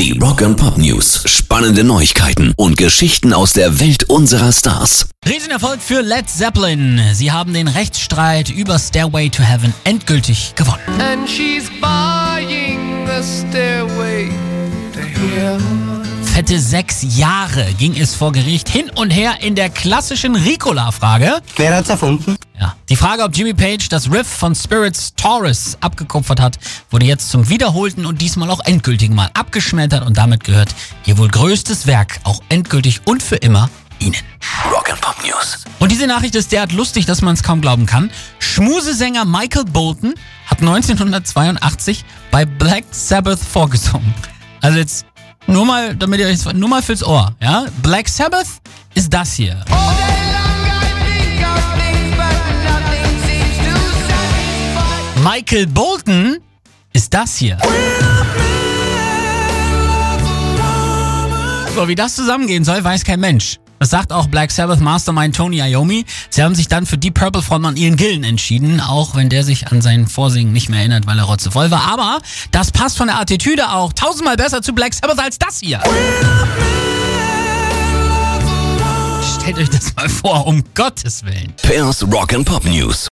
Die Rock and Pop News. Spannende Neuigkeiten und Geschichten aus der Welt unserer Stars. Riesenerfolg für Led Zeppelin. Sie haben den Rechtsstreit über Stairway to Heaven endgültig gewonnen. Fette sechs Jahre ging es vor Gericht hin und her in der klassischen Ricola-Frage. Wer hat's erfunden? Ja, die Frage, ob Jimmy Page das Riff von Spirits Taurus abgekupfert hat, wurde jetzt zum wiederholten und diesmal auch endgültigen Mal abgeschmettert und damit gehört ihr wohl größtes Werk auch endgültig und für immer Ihnen. Rock and Pop News. Und diese Nachricht ist derart lustig, dass man es kaum glauben kann. Schmusesänger Michael Bolton hat 1982 bei Black Sabbath vorgesungen. Also jetzt nur mal, damit ihr euch nur mal fürs Ohr, ja? Black Sabbath ist das hier. Michael Bolton ist das hier. So, wie das zusammengehen soll, weiß kein Mensch. Das sagt auch Black Sabbath Mastermind Tony Iommi. Sie haben sich dann für Deep Purple Frontmann Ian Gillen entschieden, auch wenn der sich an sein Vorsingen nicht mehr erinnert, weil er rotzevoll war. Aber das passt von der Attitüde auch tausendmal besser zu Black Sabbath als das hier. Stellt euch das mal vor, um Gottes Willen. Pairs Rock and Pop News.